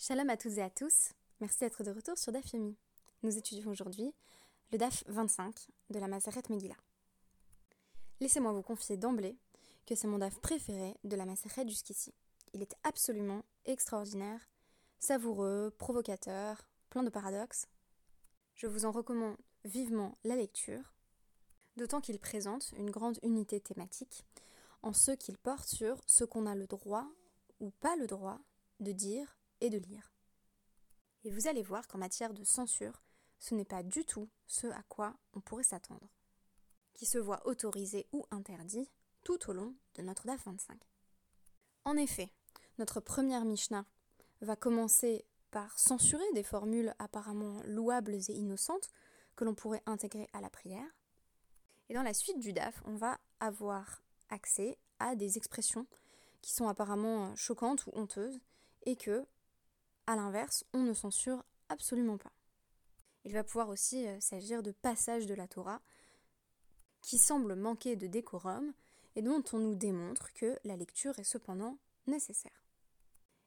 Shalom à toutes et à tous, merci d'être de retour sur DAF Yomi. Nous étudions aujourd'hui le DAF 25 de la Maseret Megillah. Laissez-moi vous confier d'emblée que c'est mon DAF préféré de la Maseret jusqu'ici. Il est absolument extraordinaire, savoureux, provocateur, plein de paradoxes. Je vous en recommande vivement la lecture, d'autant qu'il présente une grande unité thématique en ce qu'il porte sur ce qu'on a le droit ou pas le droit de dire et de lire. Et vous allez voir qu'en matière de censure, ce n'est pas du tout ce à quoi on pourrait s'attendre, qui se voit autorisé ou interdit tout au long de notre DAF 25. En effet, notre première Mishnah va commencer par censurer des formules apparemment louables et innocentes que l'on pourrait intégrer à la prière. Et dans la suite du DAF, on va avoir accès à des expressions qui sont apparemment choquantes ou honteuses et que a l'inverse, on ne censure absolument pas. Il va pouvoir aussi euh, s'agir de passages de la Torah qui semblent manquer de décorum et dont on nous démontre que la lecture est cependant nécessaire.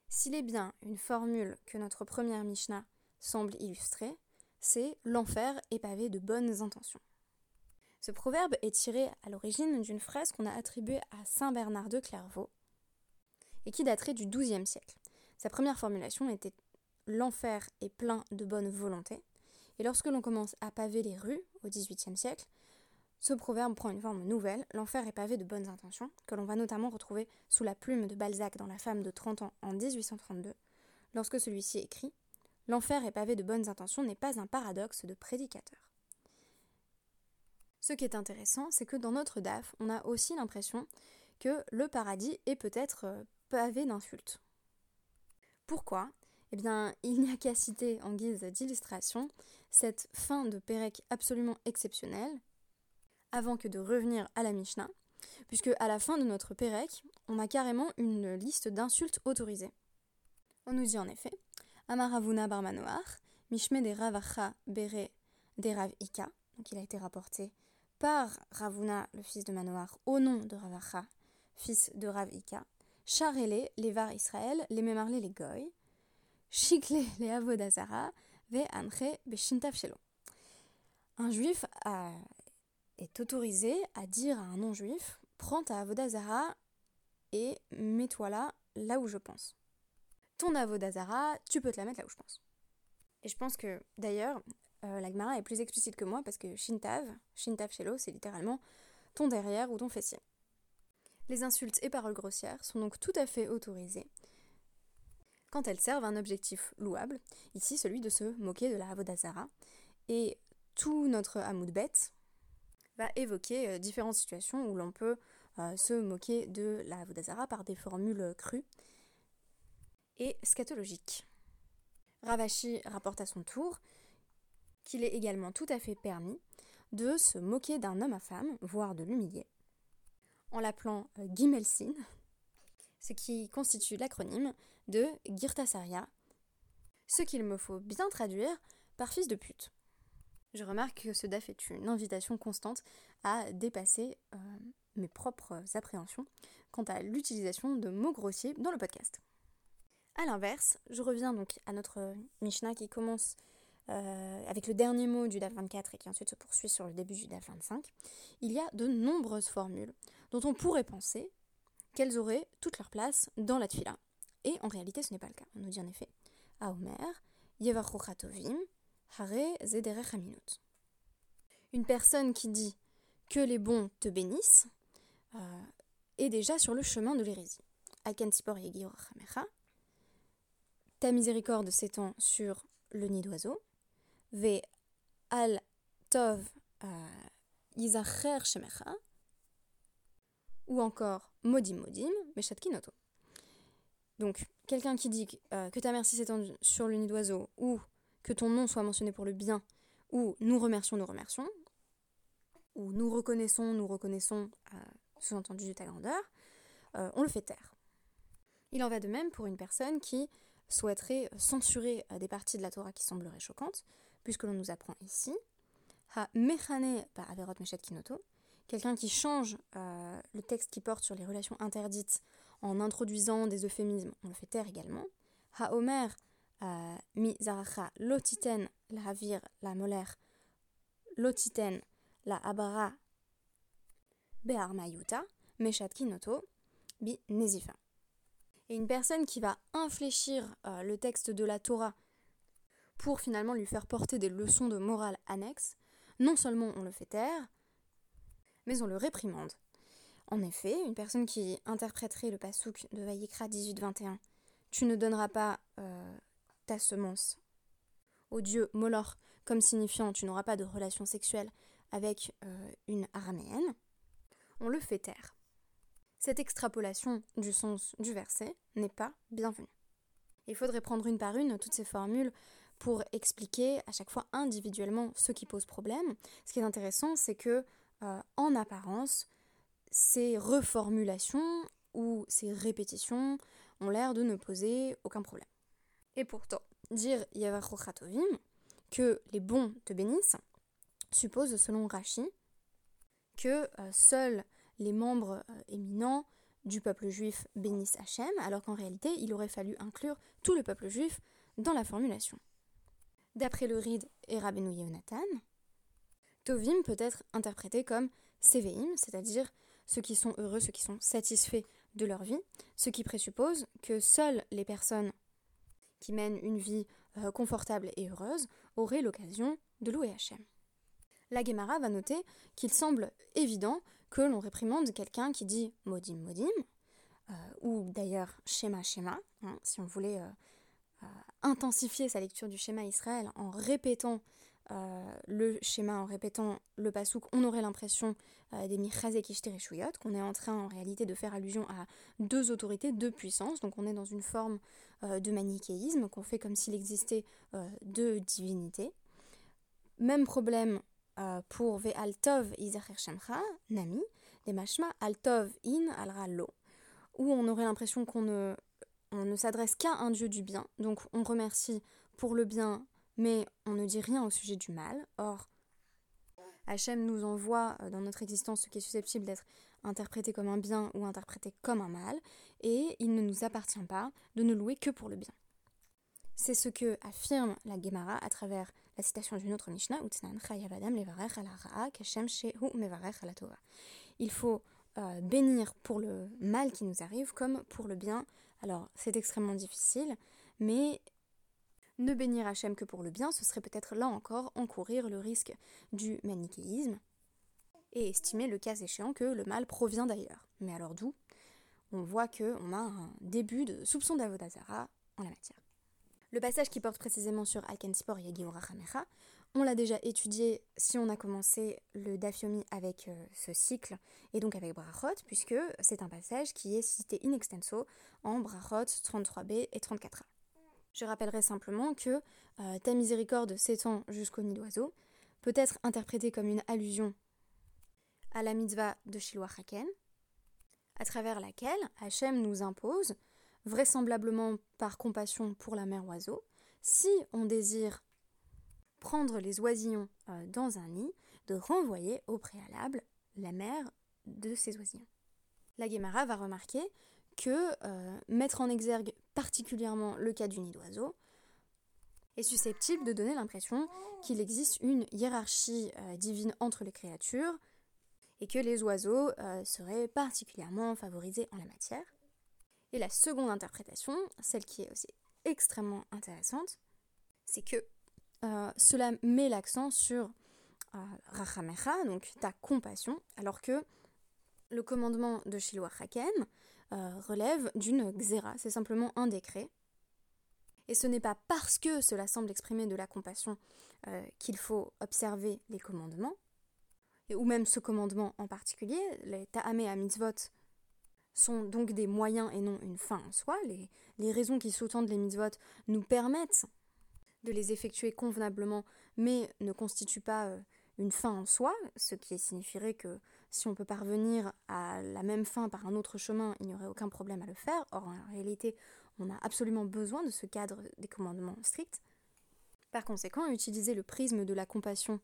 S'il est bien une formule que notre première Mishnah semble illustrer, c'est l'enfer est pavé de bonnes intentions. Ce proverbe est tiré à l'origine d'une phrase qu'on a attribuée à Saint Bernard de Clairvaux et qui daterait du XIIe siècle. Sa première formulation était L'enfer est plein de bonne volonté. Et lorsque l'on commence à paver les rues au XVIIIe siècle, ce proverbe prend une forme nouvelle, l'enfer est pavé de bonnes intentions, que l'on va notamment retrouver sous la plume de Balzac dans La femme de 30 ans en 1832, lorsque celui-ci écrit L'enfer est pavé de bonnes intentions n'est pas un paradoxe de prédicateur. Ce qui est intéressant, c'est que dans notre DAF, on a aussi l'impression que le paradis est peut-être euh, pavé d'insultes. Pourquoi? Eh bien, il n'y a qu'à citer en guise d'illustration cette fin de Pérec absolument exceptionnelle, avant que de revenir à la Mishnah, puisque à la fin de notre Pérec, on a carrément une liste d'insultes autorisées. On nous dit en effet Amaravuna bar Manoar, Mishme de Ravacha Bere de Rav Ika, donc il a été rapporté par Ravuna, le fils de Manoar, au nom de Ravacha, fils de Rav Ika, Charele, les var Israël, les memarle les goy, Shikle, les avodazara, ve beshintav shelo. Un juif est autorisé à dire à un non-juif Prends ta avodazara et mets-toi là, là où je pense. Ton avodazara, tu peux te la mettre là où je pense. Et je pense que d'ailleurs, euh, la est plus explicite que moi parce que shintav, shintav shelo, c'est littéralement ton derrière ou ton fessier. Les insultes et paroles grossières sont donc tout à fait autorisées quand elles servent un objectif louable, ici celui de se moquer de la Avodazara. Et tout notre Hamoudbet va évoquer euh, différentes situations où l'on peut euh, se moquer de la Avodazara par des formules crues et scatologiques. Ravashi rapporte à son tour qu'il est également tout à fait permis de se moquer d'un homme à femme, voire de l'humilier, en l'appelant euh, Gimelsin, ce qui constitue l'acronyme de Girtasaria, ce qu'il me faut bien traduire par fils de pute. Je remarque que ce DAF est une invitation constante à dépasser euh, mes propres appréhensions quant à l'utilisation de mots grossiers dans le podcast. A l'inverse, je reviens donc à notre Mishnah qui commence euh, avec le dernier mot du DAF 24 et qui ensuite se poursuit sur le début du DAF 25, il y a de nombreuses formules dont on pourrait penser qu'elles auraient toute leur place dans la tfila. Et en réalité, ce n'est pas le cas. On nous dit en effet à Omer, Hare Une personne qui dit que les bons te bénissent euh, est déjà sur le chemin de l'hérésie. Ta miséricorde s'étend sur le nid d'oiseau. Ve al tov yizacher shemecha ou encore modim modim, meshat kinoto. Donc, quelqu'un qui dit euh, que ta merci s'étend sur le nid d'oiseau, ou que ton nom soit mentionné pour le bien, ou nous remercions, nous remercions, ou nous reconnaissons, nous reconnaissons, euh, sous-entendu de ta grandeur, euh, on le fait taire. Il en va de même pour une personne qui souhaiterait censurer des parties de la Torah qui sembleraient choquantes, puisque l'on nous apprend ici, ha mechane pa averot meshat kinoto, quelqu'un qui change euh, le texte qui porte sur les relations interdites en introduisant des euphémismes, on le fait taire également. Ha Omer euh, mi zaracha lotiten la la molaire lotiten la abara be'armayuta bi nezifa. Et une personne qui va infléchir euh, le texte de la Torah pour finalement lui faire porter des leçons de morale annexes, non seulement on le fait taire, mais on le réprimande. En effet, une personne qui interpréterait le pasouk de Vayikra 18-21, tu ne donneras pas euh, ta semence au dieu Molor comme signifiant tu n'auras pas de relation sexuelle avec euh, une araméenne, on le fait taire. Cette extrapolation du sens du verset n'est pas bienvenue. Il faudrait prendre une par une toutes ces formules pour expliquer à chaque fois individuellement ce qui pose problème. Ce qui est intéressant, c'est que euh, en apparence, ces reformulations ou ces répétitions ont l'air de ne poser aucun problème. Et pourtant, dire Yavachochatovim, que les bons te bénissent, suppose, selon Rashi, que euh, seuls les membres euh, éminents du peuple juif bénissent Hachem, alors qu'en réalité, il aurait fallu inclure tout le peuple juif dans la formulation. D'après le Ride et Rabbeinu Yonatan, Tovim peut être interprété comme Seveim, c'est-à-dire ceux qui sont heureux, ceux qui sont satisfaits de leur vie, ce qui présuppose que seules les personnes qui mènent une vie euh, confortable et heureuse auraient l'occasion de louer Hachem. La Gemara va noter qu'il semble évident que l'on réprimande quelqu'un qui dit modim modim, euh, ou d'ailleurs schéma schéma, hein, si on voulait euh, intensifier sa lecture du schéma Israël en répétant le schéma, en répétant le pasouk, on aurait l'impression euh, des qu'on est en train en réalité de faire allusion à deux autorités, deux puissances. Donc on est dans une forme euh, de manichéisme, qu'on fait comme s'il existait euh, deux divinités. Même problème pour Ve Altov Izacher Shemcha, Nami, des Mashma Altov In Alra Lo, où on aurait l'impression qu'on ne, on ne s'adresse qu'à un Dieu du bien. Donc on remercie pour le bien, mais on ne dit rien au sujet du mal. Or, Hachem nous envoie euh, dans notre existence ce qui est susceptible d'être interprété comme un bien ou interprété comme un mal, et il ne nous appartient pas de ne louer que pour le bien. C'est ce que affirme la Gemara à travers la citation d'une autre Mishnah, Il faut euh, bénir pour le mal qui nous arrive comme pour le bien. Alors c'est extrêmement difficile, mais ne bénir Hachem que pour le bien, ce serait peut-être là encore encourir le risque du manichéisme et estimer le cas échéant que le mal provient d'ailleurs. Mais alors d'où? On voit qu'on a un début de soupçon d'Avodazara en la matière. Le passage qui porte précisément sur Alkenspor et Hamecha, on l'a déjà étudié si on a commencé le Dafyomi avec euh, ce cycle et donc avec Brachot, puisque c'est un passage qui est cité in extenso en Brachot 33b et 34a. Je rappellerai simplement que euh, ta miséricorde s'étend jusqu'au nid d'oiseau peut être interprétée comme une allusion à la mitzvah de Shiloh Haken, à travers laquelle Hachem nous impose, vraisemblablement par compassion pour la mère oiseau, si on désire prendre les oisillons euh, dans un nid, de renvoyer au préalable la mère de ces oisillons. La Guémara va remarquer que euh, mettre en exergue particulièrement le cas du nid d'oiseau est susceptible de donner l'impression qu'il existe une hiérarchie euh, divine entre les créatures et que les oiseaux euh, seraient particulièrement favorisés en la matière. Et la seconde interprétation, celle qui est aussi extrêmement intéressante, c'est que cela met l'accent sur Rachamecha, donc ta compassion, alors que le commandement de Shiloh Haken euh, relève d'une xéra, c'est simplement un décret. Et ce n'est pas parce que cela semble exprimer de la compassion euh, qu'il faut observer les commandements, ou même ce commandement en particulier, les ta'ame à mitzvot sont donc des moyens et non une fin en soi. Les, les raisons qui sous-tendent les mitzvot nous permettent de les effectuer convenablement, mais ne constituent pas euh, une fin en soi, ce qui signifierait que si on peut parvenir à la même fin par un autre chemin, il n'y aurait aucun problème à le faire. Or, en réalité, on a absolument besoin de ce cadre des commandements stricts. Par conséquent, utiliser le prisme de la compassion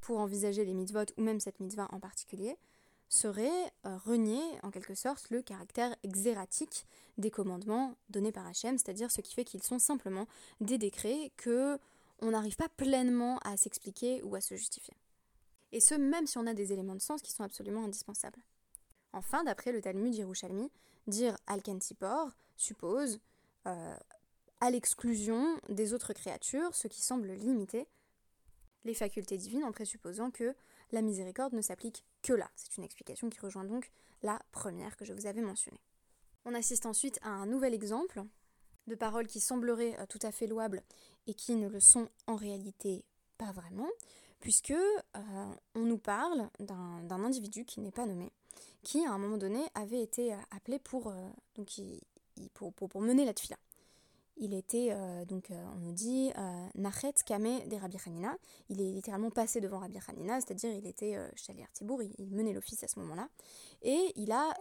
pour envisager les mitzvot ou même cette mitzvah en particulier serait euh, renier en quelque sorte le caractère xératique des commandements donnés par Hachem, c'est-à-dire ce qui fait qu'ils sont simplement des décrets que on n'arrive pas pleinement à s'expliquer ou à se justifier. Et ce, même si on a des éléments de sens qui sont absolument indispensables. Enfin, d'après le Talmud Yerushalmi, dire Al-Kentipor suppose, euh, à l'exclusion des autres créatures, ce qui semble limiter les facultés divines en présupposant que la miséricorde ne s'applique que là. C'est une explication qui rejoint donc la première que je vous avais mentionnée. On assiste ensuite à un nouvel exemple de paroles qui sembleraient euh, tout à fait louables et qui ne le sont en réalité pas vraiment, puisque euh, on nous parle d'un individu qui n'est pas nommé, qui à un moment donné avait été euh, appelé pour, donc, pour, mener la tfila il était, euh, donc euh, on nous dit, euh, Nachet Kame des Rabbi Hanina. Il est littéralement passé devant Rabbi Hanina, c'est-à-dire il était Chalir Tibour, il, menait l'office à ce moment-là. Et il a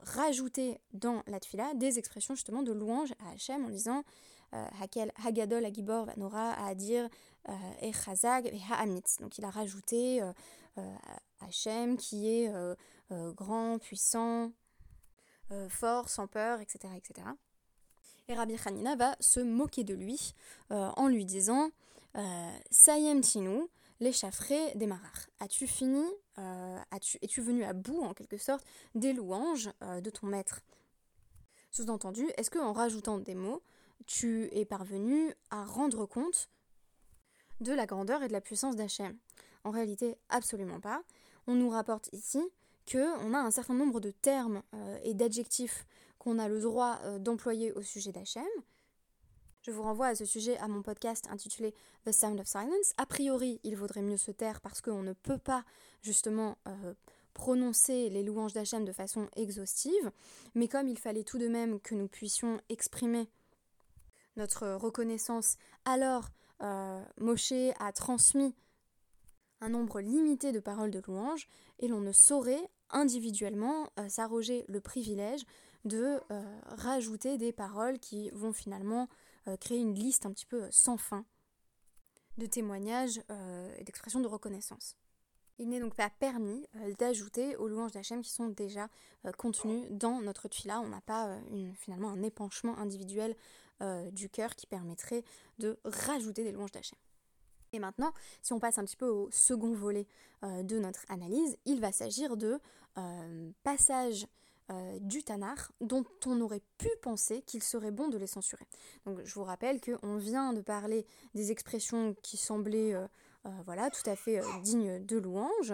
rajouté dans la tfila des expressions justement de louange à Hachem en disant Hakel Hagadol Agibor Vanora à dire Echazag et Ha'amitz. Donc il a rajouté Hachem qui est grand, puissant, fort, sans peur, etc. etc. Et Rabbi Hanina va se moquer de lui euh, en lui disant euh, Sayem Tinu, l'échaffré des. As-tu fini euh, as-tu, Es-tu venu à bout, en quelque sorte, des louanges de ton maître? Sous-entendu, est-ce qu'en rajoutant des mots, tu es parvenu à rendre compte de la grandeur et de la puissance d'Hachem En réalité, absolument pas. On nous rapporte ici qu'on a un certain nombre de termes et d'adjectifs qu'on a le droit euh, d'employer au sujet d'Hachem. Je vous renvoie à ce sujet à mon podcast intitulé The Sound of Silence. A priori, il vaudrait mieux se taire parce qu'on ne peut pas justement euh, prononcer les louanges d'Hachem de façon exhaustive, mais comme il fallait tout de même que nous puissions exprimer notre reconnaissance, alors euh, Moshe a transmis un nombre limité de paroles de louanges et l'on ne saurait individuellement s'arroger le privilège de euh, rajouter des paroles qui vont finalement euh, créer une liste un petit peu sans fin de témoignages euh, et d'expressions de reconnaissance. Il n'est donc pas permis d'ajouter aux louanges d'Hachem qui sont déjà contenues dans notre tuila. On n'a pas finalement un épanchement individuel du cœur qui permettrait de rajouter des louanges d'Hachem. Et maintenant, si on passe un petit peu au second volet de notre analyse, il va s'agir de passages euh, du Tanar dont on aurait pu penser qu'il serait bon de les censurer. Donc je vous rappelle qu'on vient de parler des expressions qui semblaient euh, euh, voilà, tout à fait dignes de louange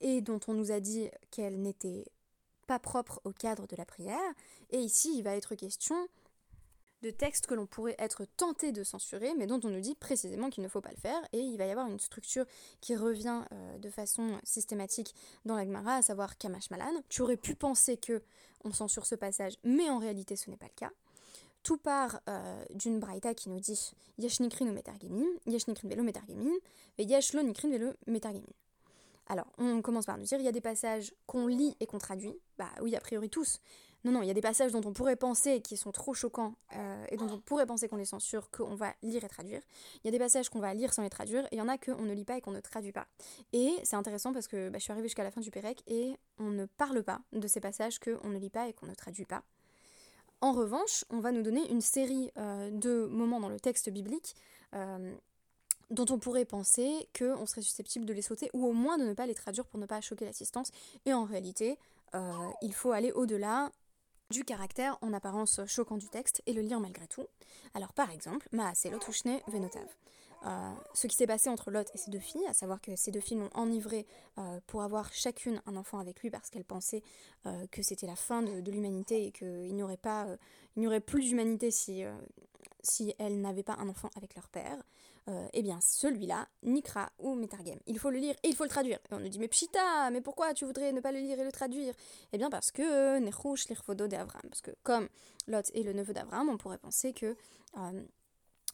et dont on nous a dit qu'elles n'étaient pas propres au cadre de la prière. Et ici, il va être question de textes que l'on pourrait être tenté de censurer, mais dont on nous dit précisément qu'il ne faut pas le faire, et il va y avoir une structure qui revient euh, de façon systématique dans la Gemara, à savoir Kamash Malan. Tu aurais pu penser que on censure ce passage, mais en réalité ce n'est pas le cas. Tout part euh, d'une braïta qui nous dit Yeshnikrin ou Metargemin, Yeshnikrin velo Metargemin, et Yeshlonikrin velo Metargemin. Alors, on commence par nous dire il y a des passages qu'on lit et qu'on traduit. Bah oui, a priori tous. Non, non, il y a des passages dont on pourrait penser qui sont trop choquants euh, et dont on pourrait penser qu'on les censure, qu'on va lire et traduire. Il y a des passages qu'on va lire sans les traduire et il y en a qu'on ne lit pas et qu'on ne traduit pas. Et c'est intéressant parce que bah, je suis arrivée jusqu'à la fin du Pérec et on ne parle pas de ces passages qu'on ne lit pas et qu'on ne traduit pas. En revanche, on va nous donner une série euh, de moments dans le texte biblique euh, dont on pourrait penser qu'on serait susceptible de les sauter ou au moins de ne pas les traduire pour ne pas choquer l'assistance. Et en réalité, il faut aller au-delà du caractère en apparence choquant du texte et le lire malgré tout. Alors par exemple, Maase Lotushne Venotav. Euh, ce qui s'est passé entre Lot et ses deux filles, à savoir que ces deux filles l'ont enivré euh, pour avoir chacune un enfant avec lui parce qu'elles pensaient euh, que c'était la fin de, l'humanité et qu'il n'y aurait, pas, il n'y aurait plus d'humanité si, si elles n'avaient pas un enfant avec leur père. Euh, eh bien celui-là, Nikra ou Metargem. Il faut le lire et il faut le traduire. Et on nous dit, mais Pshita, mais pourquoi tu voudrais ne pas le lire et le traduire? Eh bien parce que euh, Nechush l'irfodo d'Avram. Parce que comme Lot est le neveu d'Avram, on pourrait penser que euh,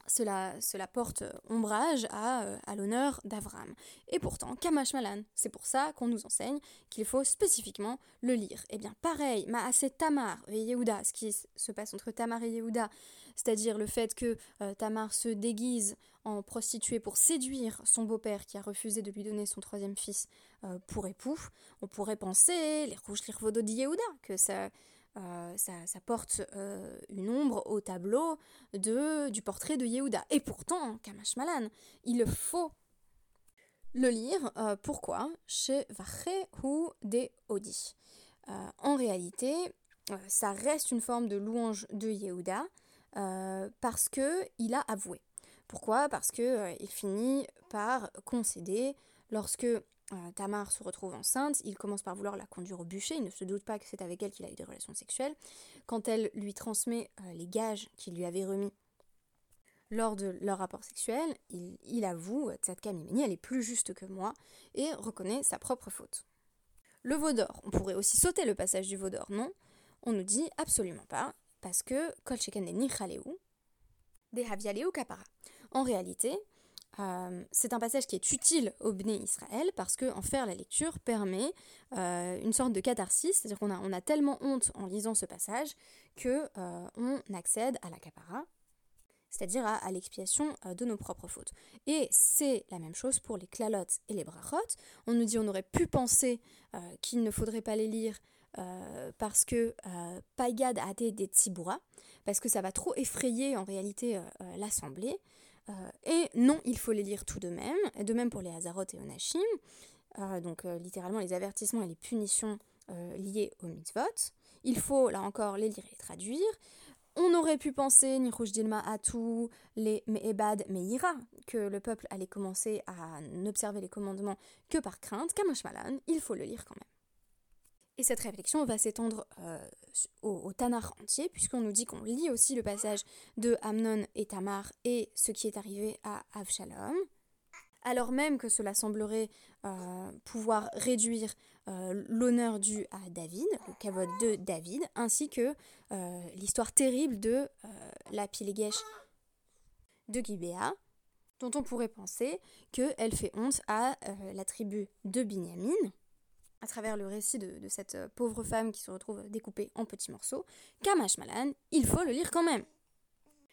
cela, cela porte ombrage à, euh, à l'honneur d'Avram. Et pourtant, Kamash Malan, c'est pour ça qu'on nous enseigne qu'il faut spécifiquement le lire. Eh bien pareil, Maase Tamar et Yehuda, ce qui se passe entre Tamar et Yehuda, c'est-à-dire le fait que euh, Tamar se déguise en prostituée pour séduire son beau-père qui a refusé de lui donner son troisième fils euh, pour époux, on pourrait penser, les rouges l'irvodo de Yehuda, que ça euh, ça, porte euh, une ombre au tableau du portrait de Yehuda. Et pourtant, Kamash Malan, il faut le lire. Euh, pourquoi? Chez ou des Odi. en réalité, ça reste une forme de louange de Yehuda parce que il a avoué. Pourquoi? Parce que il finit par concéder lorsque euh, Tamar se retrouve enceinte, il commence par vouloir la conduire au bûcher, il ne se doute pas que c'est avec elle qu'il a eu des relations sexuelles. Quand elle lui transmet euh, les gages qu'il lui avait remis lors de leur rapport sexuel, il, avoue, Tzadka Mimini, elle est plus juste que moi, et reconnaît sa propre faute. Le Vaudor, on pourrait aussi sauter le passage du Vaudor, non? On nous dit absolument pas, parce que. En réalité, euh, c'est un passage qui est utile au Bné Israël parce qu'en faire la lecture permet euh, une sorte de catharsis, c'est-à-dire qu'on a, on tellement honte en lisant ce passage que euh, on accède à la capara, c'est-à-dire à, l'expiation de nos propres fautes. Et c'est la même chose pour les klalotes et les brachot. On nous dit on aurait pu penser qu'il ne faudrait pas les lire parce que paigad a été des tziboura, parce que ça va trop effrayer en réalité l'assemblée. Euh, et non, il faut les lire tout de même, de même pour les Hazarot et Onashim, euh, donc euh, littéralement les avertissements et les punitions liées aux mitzvot. Il faut, là encore, les lire et les traduire. On aurait pu penser, Nirouj Dilma tout les Me'ebad Meira, que le peuple allait commencer à n'observer les commandements que par crainte. Kamash Malan, il faut le lire quand même. Et cette réflexion va s'étendre euh, au, Tanar entier, puisqu'on nous dit qu'on lit aussi le passage de Amnon et Tamar et ce qui est arrivé à Avshalom, alors même que cela semblerait euh, pouvoir réduire euh, l'honneur dû à David, le kavod de David, ainsi que l'histoire terrible de la Pilégesh de Gibéa, dont on pourrait penser qu'elle fait honte à la tribu de Binyamin à travers le récit de, cette euh, pauvre femme qui se retrouve découpée en petits morceaux, Kamash Malan, il faut le lire quand même.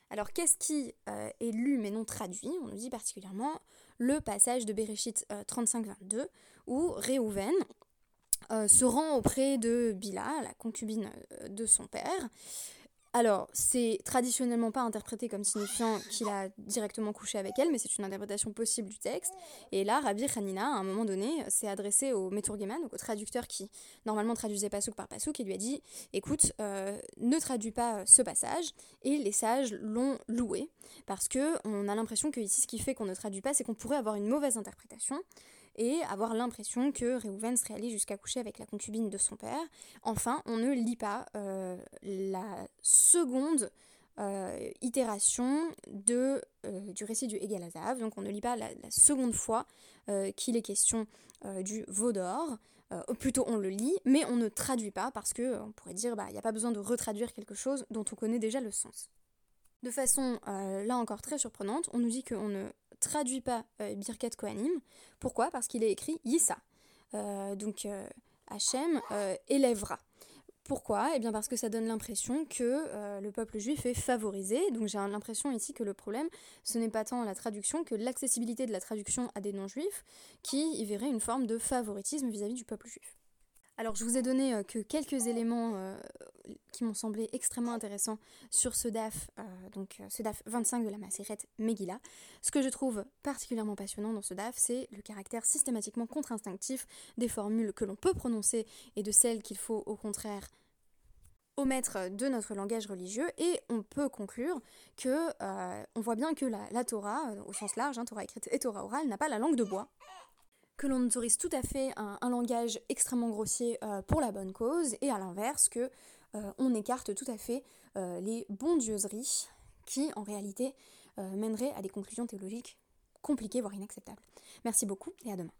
Alors qu'est-ce qui euh, est lu mais non traduit? On nous dit particulièrement le passage de Bereshit 35-22 euh, où Réhouven se rend auprès de Bila, la concubine de son père, alors, c'est traditionnellement pas interprété comme signifiant qu'il a directement couché avec elle, mais c'est une interprétation possible du texte. Et là, Rabbi Hanina, à un moment donné, s'est adressé au Meturgeman, donc au traducteur qui normalement traduisait Pasouk par Pasouk, et lui a dit Écoute, euh, ne traduis pas ce passage. Et les sages l'ont loué, parce que on a l'impression que ici, ce qui fait qu'on ne traduit pas, c'est qu'on pourrait avoir une mauvaise interprétation et avoir l'impression que Réhouven serait allé jusqu'à coucher avec la concubine de son père. Enfin, on ne lit pas euh, la seconde euh, itération de, euh, du récit du Egalazav, donc on ne lit pas la, seconde fois qu'il est question du veau d'or. plutôt on le lit, mais on ne traduit pas parce que on pourrait dire bah il n'y a pas besoin de retraduire quelque chose dont on connaît déjà le sens. De façon là encore très surprenante, on nous dit qu'on ne traduit pas euh, Birkat Kohanim. Pourquoi? Parce qu'il est écrit Yissa. Euh, donc euh, Hachem élèvera. Pourquoi? Eh bien parce que ça donne l'impression que le peuple juif est favorisé. Donc j'ai l'impression ici que le problème, ce n'est pas tant la traduction que l'accessibilité de la traduction à des non-juifs qui y verrait une forme de favoritisme vis à -vis du peuple juif. Alors je vous ai donné euh, que quelques éléments euh, qui m'ont semblé extrêmement intéressants sur ce DAF, euh, donc ce DAF 25 de la Maseret Megillah. Ce que je trouve particulièrement passionnant dans ce DAF, c'est le caractère systématiquement contre-instinctif des formules que l'on peut prononcer et de celles qu'il faut au contraire omettre de notre langage religieux et on peut conclure que on voit bien que la, Torah, au sens large, hein, Torah écrite et Torah orale, n'a pas la langue de bois, que l'on autorise tout à fait un, langage extrêmement grossier euh, pour la bonne cause, et à l'inverse que euh, écarte tout à fait euh, les bondieuseries qui en réalité mèneraient à des conclusions théologiques compliquées, voire inacceptables. Merci beaucoup et à demain.